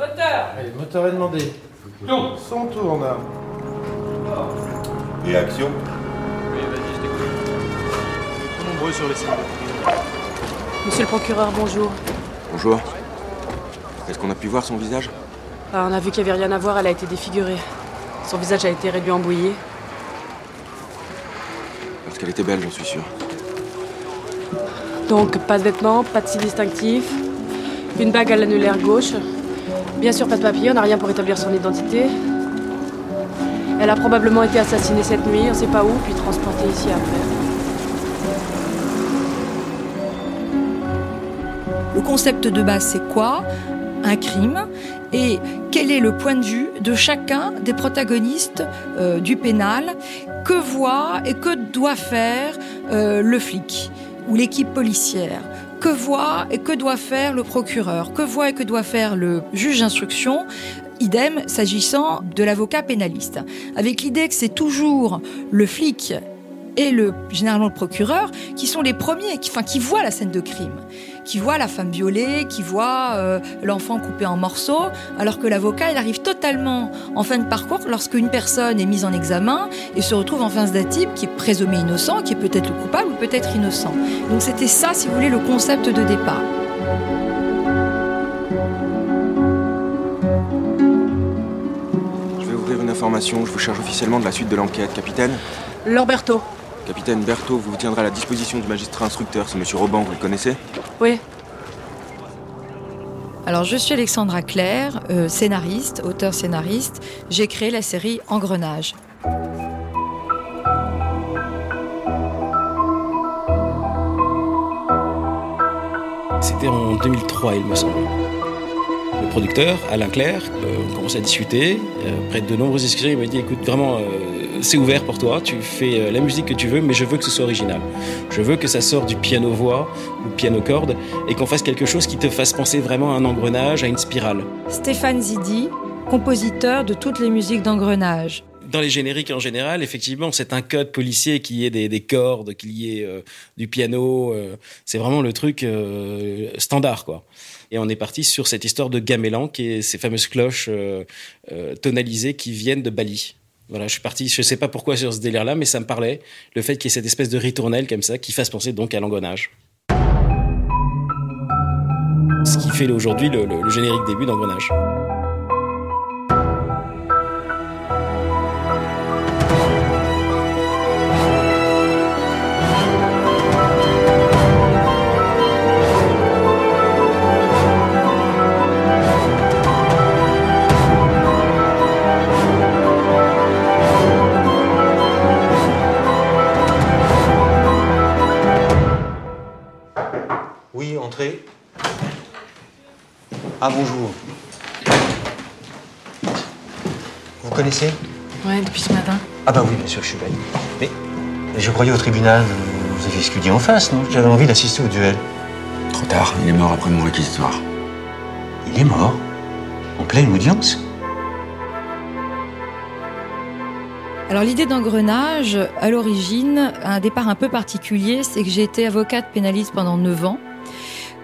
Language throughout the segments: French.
Moteur Allez, moteur est demandé. Non. Son tourne. Et action nombreux sur les sites. Monsieur le procureur, bonjour. Bonjour. Est-ce qu'on a pu voir son visage? Ah, on a vu qu'il n'y avait rien à voir, elle a été défigurée. Son visage a été réduit en bouillie. Parce qu'elle était belle, j'en suis sûr. Donc, pas de vêtements, pas de signe distinctif, une bague à l'annulaire gauche. Bien sûr, pas de papier, on n'a rien pour établir son identité. Elle a probablement été assassinée cette nuit, on sait pas où, puis transportée ici après. Le concept de base, c'est quoi? Un crime. Et quel est le point de vue de chacun des protagonistes euh, du pénal? Que voit et que doit faire euh, le flic ou l'équipe policière? Que voit et que doit faire le procureur, que voit et que doit faire le juge d'instruction, idem s'agissant de l'avocat pénaliste. Avec l'idée que c'est toujours le flic et le, généralement le procureur qui sont les premiers, enfin, qui voient la scène de crime, qui voient la femme violée, qui voient euh, l'enfant coupé en morceaux, alors que l'avocat, il arrive totalement en fin de parcours lorsqu'une personne est mise en examen et se retrouve en face d'un type qui est présumé innocent, qui est peut-être le coupable ou peut-être innocent. Donc c'était ça, si vous voulez, le concept de départ. Je vais ouvrir une information. Je vous charge officiellement de la suite de l'enquête. Capitaine Lorberto. Capitaine Berthaud vous tiendra à la disposition du magistrat instructeur. C'est monsieur Roban, vous le connaissez? Oui. Alors, je suis Alexandra Claire, euh, scénariste, auteur-scénariste. J'ai créé la série Engrenage. C'était en 2003, il me semble. Le producteur, Alain Claire, euh, on commence à discuter. Euh, après de nombreuses discussions, il m'a dit écoute, vraiment, euh, c'est ouvert pour toi. Tu fais euh, la musique que tu veux, mais je veux que ce soit original. Je veux que ça sorte du piano-voix ou piano-corde et qu'on fasse quelque chose qui te fasse penser vraiment à un engrenage, à une spirale. Stéphane Zidi, compositeur de toutes les musiques d'Engrenage. Dans les génériques en général, effectivement, c'est un code policier qui est des, des cordes, qu'il y ait euh, du piano. euh, c'est vraiment le truc euh, standard, quoi. Et on est parti sur cette histoire de gamelan, qui est ces fameuses cloches euh, euh, tonalisées qui viennent de Bali. Voilà, je suis parti, je sais pas pourquoi sur ce délire-là, mais ça me parlait. Le fait qu'il y ait cette espèce de ritournelle comme ça, qui fasse penser donc à l'engrenage. Ce qui fait aujourd'hui le, le- le générique début d'engrenage. Ah, bonjour. Vous connaissez? Ouais, depuis ce matin. Ah bah oui, bien sûr, je suis bête. Mais, mais je croyais au tribunal, vous avez expédié en face, non? J'avais envie d'assister au duel. Trop tard, il est mort après mon réquisitoire. Il est mort? En pleine audience? Alors l'idée d'engrenage, à l'origine, a un départ un peu particulier, c'est que j'ai été avocate pénaliste pendant 9 ans,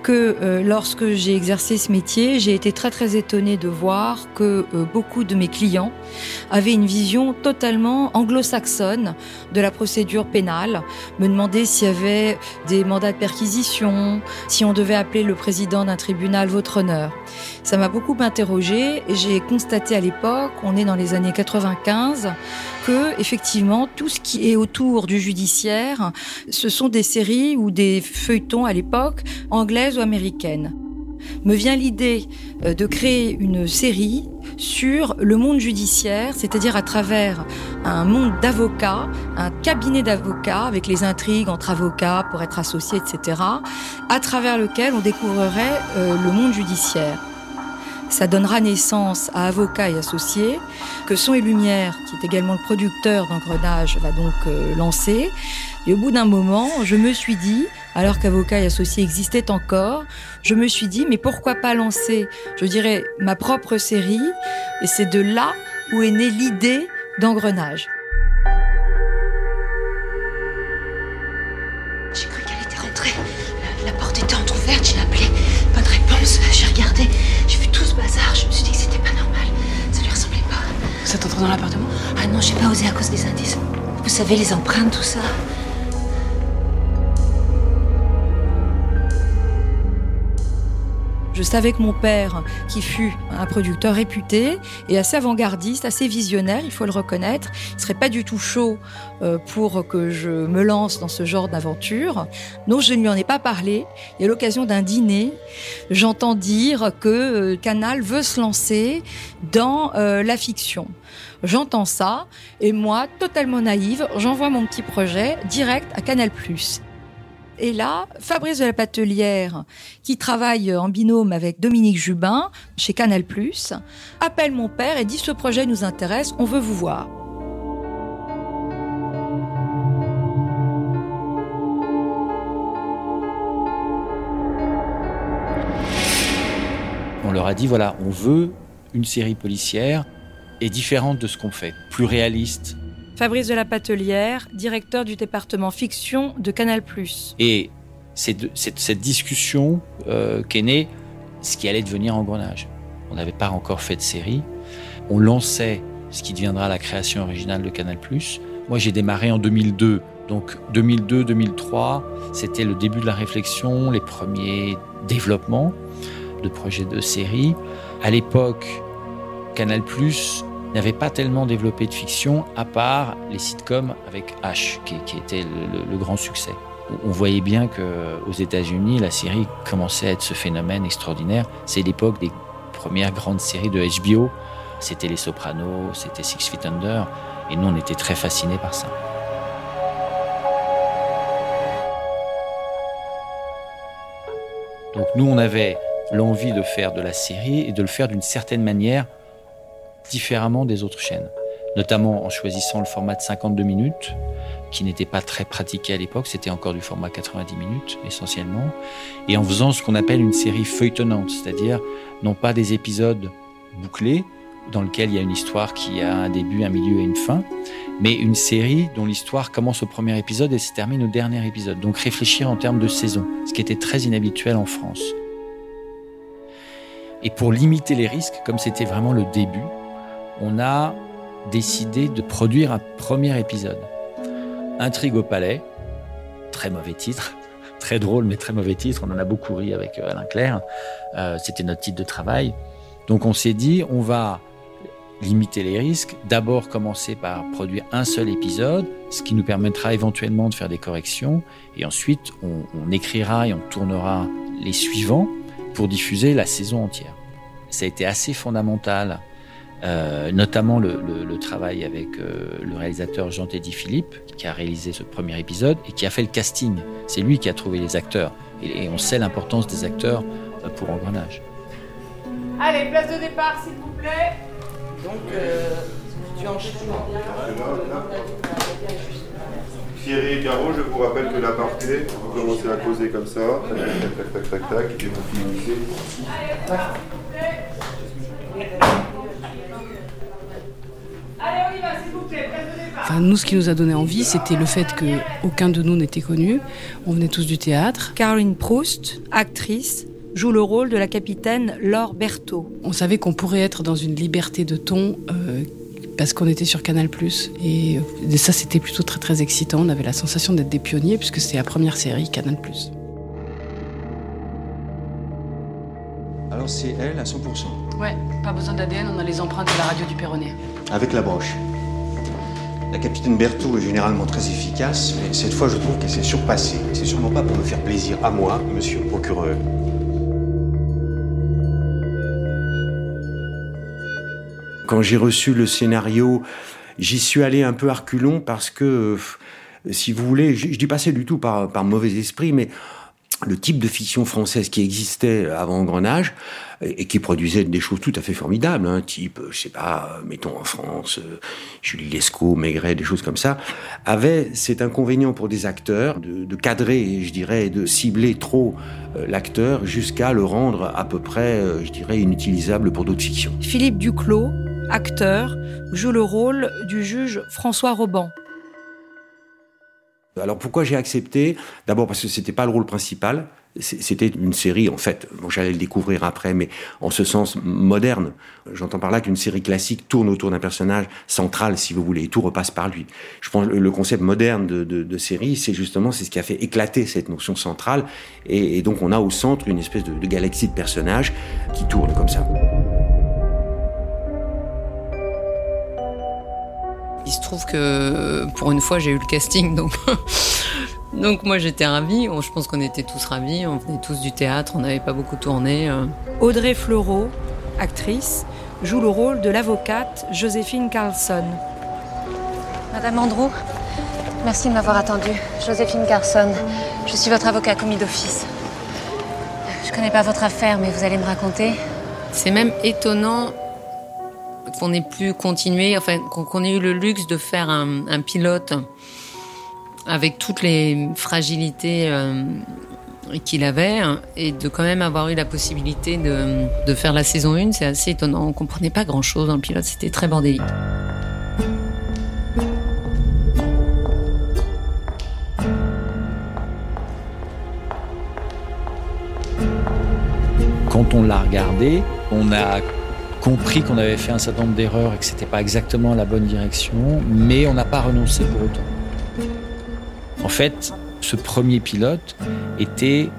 que euh, lorsque j'ai exercé ce métier, j'ai été très très étonnée de voir que euh, beaucoup de mes clients avaient une vision totalement anglo-saxonne de la procédure pénale, me demandaient s'il y avait des mandats de perquisition, si on devait appeler le président d'un tribunal votre honneur. Ça m'a beaucoup interrogée et j'ai constaté à l'époque, on est dans les années 95, que effectivement tout ce qui est autour du judiciaire, ce sont des séries ou des feuilletons à l'époque anglaises ou américaines. Me vient l'idée euh, de créer une série sur le monde judiciaire, c'est-à-dire à travers un monde d'avocats, un cabinet d'avocats avec les intrigues entre avocats pour être associés, etc., à travers lequel on découvrirait euh, le monde judiciaire. Ça donnera naissance à Avocats et Associés, que Son et Lumière, qui est également le producteur d'Engrenage, va donc euh, lancer. Et au bout d'un moment, je me suis dit, alors qu'Avocats et Associés existaient encore, je me suis dit, mais pourquoi pas lancer, je dirais, ma propre série? Et c'est de là où est née l'idée d'Engrenage. Dans l'appartement? Ah non, j'ai pas osé à cause des indices. Vous savez, les empreintes, tout ça. Je savais que mon père, qui fut un producteur réputé et assez avant-gardiste, assez visionnaire, il faut le reconnaître, il serait pas du tout chaud euh, pour que je me lance dans ce genre d'aventure. Donc je ne lui en ai pas parlé. Et à l'occasion d'un dîner, j'entends dire que euh, Canal veut se lancer dans euh, la fiction. J'entends ça et moi, totalement naïve, j'envoie mon petit projet direct à Canal+. Et là, Fabrice de la Patelière, qui travaille en binôme avec Dominique Jubin chez Canal+, appelle mon père et dit ce projet nous intéresse, on veut vous voir. On leur a dit voilà, on veut une série policière et différente de ce qu'on fait, plus réaliste, Fabrice de la Patelière, directeur du département fiction de Canal+. Et c'est cette discussion euh, qu'est née ce qui allait devenir Engrenage. On n'avait pas encore fait de série. On lançait ce qui deviendra la création originale de Canal+. Moi, j'ai démarré en 2002. Donc 2002-2003, c'était le début de la réflexion, les premiers développements de projets de série. À l'époque, Canal+ n'avait pas tellement développé de fiction, à part les sitcoms avec H, qui, était le, le- grand succès. On- On voyait bien que aux États-Unis, la série commençait à être ce phénomène extraordinaire. C'est l'époque des premières grandes séries de HBO. C'était Les Sopranos, c'était Six Feet Under, et nous, on était très fascinés par ça. Donc nous, on avait l'envie de faire de la série et de le faire d'une certaine manière différemment des autres chaînes, notamment en choisissant le format de 52 minutes, qui n'était pas très pratiqué à l'époque, c'était encore du format 90 minutes essentiellement, et en faisant ce qu'on appelle une série feuilletonnante, c'est-à-dire non pas des épisodes bouclés, dans lequel il y a une histoire qui a un début, un milieu et une fin, mais une série dont l'histoire commence au premier épisode et se termine au dernier épisode. Donc réfléchir en termes de saison, ce qui était très inhabituel en France. Et pour limiter les risques, comme c'était vraiment le début, on a décidé de produire un premier épisode. Intrigue au palais, très mauvais titre, très drôle mais très mauvais titre, on en a beaucoup ri avec euh, Alain Claire, Euh, c'était notre titre de travail. Donc on s'est dit, on va limiter les risques, d'abord commencer par produire un seul épisode, ce qui nous permettra éventuellement de faire des corrections, et ensuite on, on écrira et on tournera les suivants pour diffuser la saison entière. Ça a été assez fondamental euh, notamment le, le- le travail avec euh, le réalisateur Jean-Teddy Philippe, qui a réalisé ce premier épisode et qui a fait le casting. C'est lui qui a trouvé les acteurs. Et, et on sait l'importance des acteurs euh, pour Engrenage. Allez, place de départ, s'il vous plaît. Donc, euh, tu enchaînes. Thierry et Caro, je vous rappelle que l'aparté, vous commencez à causer comme ça, tac, tac, tac, tac, tac, et vous finissez. Allez, on y va, s'il vous plaît, place de départ. Enfin, nous, ce qui nous a donné envie, c'était le fait que aucun de nous n'était connu. On venait tous du théâtre. Caroline Proust, actrice, joue le rôle de la capitaine Laure Berthaud. On savait qu'on pourrait être dans une liberté de ton euh, parce qu'on était sur Canal+. Et, euh, et ça, c'était plutôt très très excitant. On avait la sensation d'être des pionniers puisque c'était la première série Canal+. Alors c'est elle à 100%, Ouais, pas besoin d'ADN, on a les empreintes de la radio du Perronnet. avec la broche. La capitaine Berthaud est généralement très efficace, mais cette fois je trouve qu'elle s'est surpassée. C'est sûrement pas pour me faire plaisir à moi, monsieur le procureur. Quand j'ai reçu le scénario, j'y suis allé un peu arculon parce que, si vous voulez, je, dis pas ça du tout par mauvais esprit, mais le type de fiction française qui existait avant Engrenage et qui produisait des choses tout à fait formidables, hein, type, je sais pas, mettons en France, euh, Julie Lescaut, Maigret, des choses comme ça, avait cet inconvénient pour des acteurs de, cadrer, je dirais, de cibler trop euh, l'acteur jusqu'à le rendre à peu près, euh, je dirais, inutilisable pour d'autres fictions. Philippe Duclos, acteur, joue le rôle du juge François Roban. Alors pourquoi j'ai accepté? D'abord parce que c'était pas le rôle principal. C'était une série, en fait, bon, j'allais le découvrir après, mais en ce sens moderne. J'entends par là qu'une série classique tourne autour d'un personnage central, si vous voulez, et tout repasse par lui. Je pense que le concept moderne de, série, c'est justement c'est ce qui a fait éclater cette notion centrale, et, donc on a au centre une espèce de, de galaxie de personnages qui tournent comme ça. Se trouve que pour une fois j'ai eu le casting, donc donc moi j'étais ravie. Je pense qu'on était tous ravis. On venait tous du théâtre, on n'avait pas beaucoup tourné. euh. Audrey Fleurot, actrice, joue le rôle de l'avocate Joséphine Carlson. Madame Andrew, merci de m'avoir attendu. Joséphine Carson, je suis votre avocat commis d'office. Je connais pas votre affaire, mais vous allez me raconter. C'est même étonnant qu'on ait pu continuer, enfin qu'on ait eu le luxe de faire un, pilote avec toutes les fragilités euh, qu'il avait hein, et de quand même avoir eu la possibilité de, faire la saison 1, c'est assez étonnant. On comprenait pas grand chose dans le pilote, c'était très bordélique. Quand on l'a regardé, on a compris qu'on avait fait un certain nombre d'erreurs et que c'était pas exactement la bonne direction, mais on n'a pas renoncé pour autant. En fait, ce premier pilote était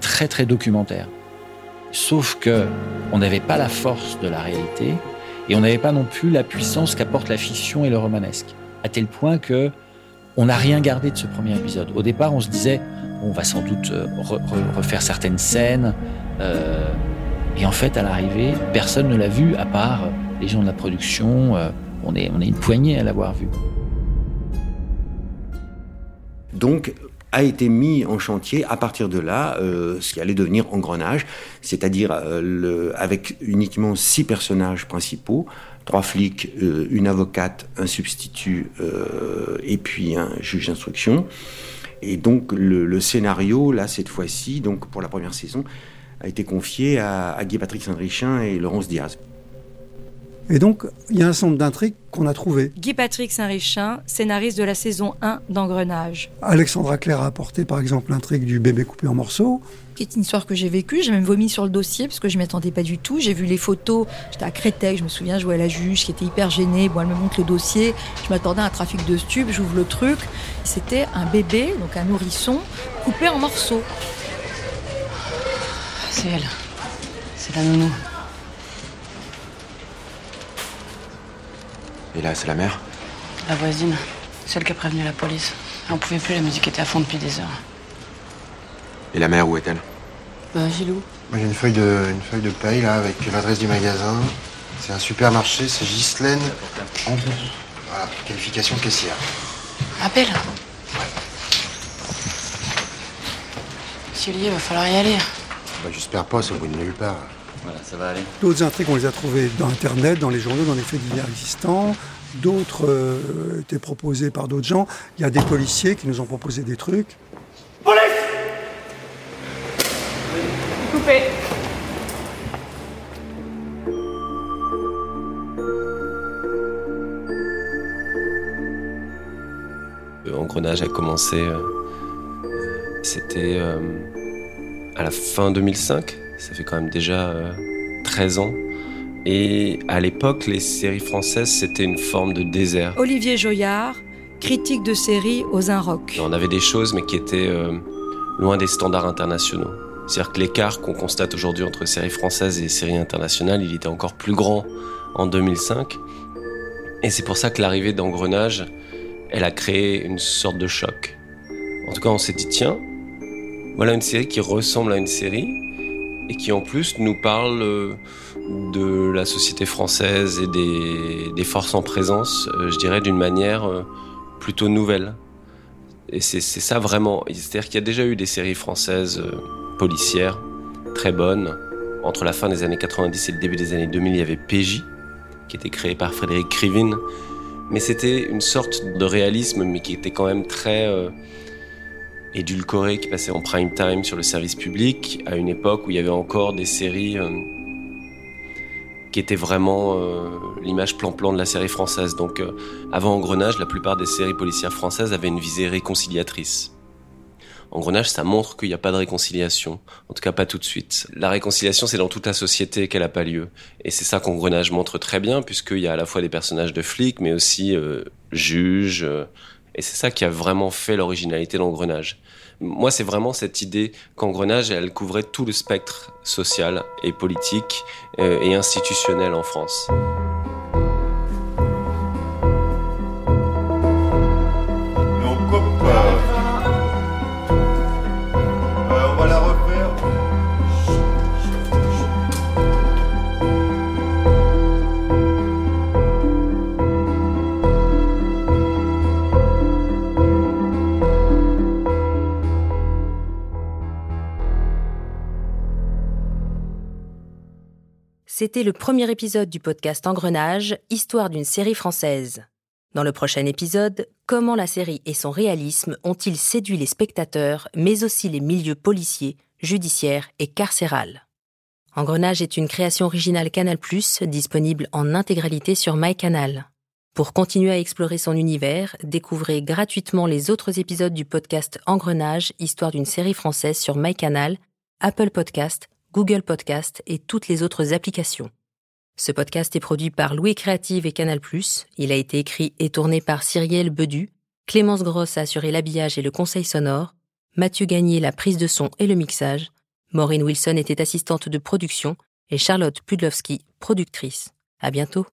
très très documentaire. Sauf que on n'avait pas la force de la réalité et on n'avait pas non plus la puissance qu'apporte la fiction et le romanesque. À tel point que on n'a rien gardé de ce premier épisode. Au départ, on se disait, on va sans doute euh, re- re- refaire certaines scènes. euh, et en fait, à l'arrivée, personne ne l'a vu à part les gens de la production. euh, on est, on est une poignée à l'avoir vu. Donc a été mis en chantier à partir de là euh, ce qui allait devenir engrenage, c'est-à-dire euh, avec uniquement six personnages principaux, trois flics, une avocate, un substitut et puis un juge d'instruction. Et donc le, le scénario là cette fois-ci, donc pour la première saison, a été confié à, à Guy-Patrick Saint-Richin et Laurence Diaz. Et donc, il y a un certain nombre d'intrigues qu'on a trouvées. Guy-Patrick Saint-Richin, scénariste de la saison 1 d'Engrenage. Alexandra Claire a apporté par exemple l'intrigue du bébé coupé en morceaux. qui est une histoire que j'ai vécue. J'ai même vomi sur le dossier parce que je m'y attendais pas du tout. J'ai vu les photos. J'étais à Créteil, je me souviens, je jouais à la juge qui était hyper gênée. Bon, elle me montre le dossier. Je m'attendais à un trafic de stupes. J'ouvre le truc. C'était un bébé, donc un nourrisson, coupé en morceaux. C'est elle. C'est la nounou. Et là, c'est la mère La voisine. Celle qui a prévenu la police. On pouvait plus, la musique était à fond depuis des heures. Et la mère, où est-elle Bah, Gilou. Moi, j'ai une feuille de, une feuille de paye là avec l'adresse du magasin. C'est un supermarché, c'est Ghislaine. Voilà, qualification caissière. Appelle. Monsieur Lié, va falloir y aller. Bah, J'espère pas, c'est au bout de nulle part. Voilà, ça va aller. D'autres intrigues, on les a trouvées dans Internet, dans les journaux, dans les faits divers existants. D'autres euh, étaient proposées par d'autres gens. Il y a des policiers qui nous ont proposé des trucs. Coupé. Euh, Engrenage a commencé, euh, c'était euh, à la fin 2005, ça fait quand même déjà euh, 13 ans. Et à l'époque, les séries françaises, c'était une forme de désert. Olivier Joyard, critique de série aux Inrocks. On avait des choses, mais qui étaient euh, loin des standards internationaux. C'est-à-dire que l'écart qu'on constate aujourd'hui entre séries françaises et séries internationales, il était encore plus grand en 2005. Et c'est pour ça que l'arrivée d'Engrenage, elle a créé une sorte de choc. En tout cas, on s'est dit, tiens, voilà une série qui ressemble à une série et qui en plus nous parle euh, de la société française et des, forces en présence, euh, je dirais, d'une manière euh, plutôt nouvelle. Et c'est ça vraiment. C'est-à-dire qu'il y a déjà eu des séries françaises policières très bonnes. Entre la fin des années 90 et le début des années 2000, il y avait PJ, qui était créé par Frédéric Krivine. Mais c'était une sorte de réalisme, mais qui était quand même très édulcoré qui passait en prime time sur le service public à une époque où il y avait encore des séries euh, qui étaient vraiment euh, l'image plan-plan de la série française. Donc euh, avant Engrenage, la plupart des séries policières françaises avaient une visée réconciliatrice. Engrenage, ça montre qu'il n'y a pas de réconciliation, en tout cas pas tout de suite. La réconciliation, c'est dans toute la société qu'elle n'a pas lieu. Et c'est ça qu'Engrenage montre très bien, puisqu'il y a à la fois des personnages de flics, mais aussi juges, et c'est ça qui a vraiment fait l'originalité d'Engrenage. Moi, c'est vraiment cette idée qu'Engrenage, elle couvrait tout le spectre social et politique euh, et institutionnel en France. C'était le premier épisode du podcast Engrenage, histoire d'une série française. Dans le prochain épisode, comment la série et son réalisme ont-ils séduit les spectateurs, mais aussi les milieux policiers, judiciaires et carcérales? Engrenage est une création originale Canal+, disponible en intégralité sur MyCanal. Pour continuer à explorer son univers, découvrez gratuitement les autres épisodes du podcast Engrenage, histoire d'une série française sur MyCanal, Apple Podcast, Google Podcast et toutes les autres applications. Ce podcast est produit par Louis Créative et Canal+. Il a été écrit et tourné par Cyrielle Bedu. Clémence Grosse a assuré l'habillage et le conseil sonore. Mathieu Gagné la prise de son et le mixage. Maureen Wilson était assistante de production et Charlotte Pudlowski, productrice. À bientôt.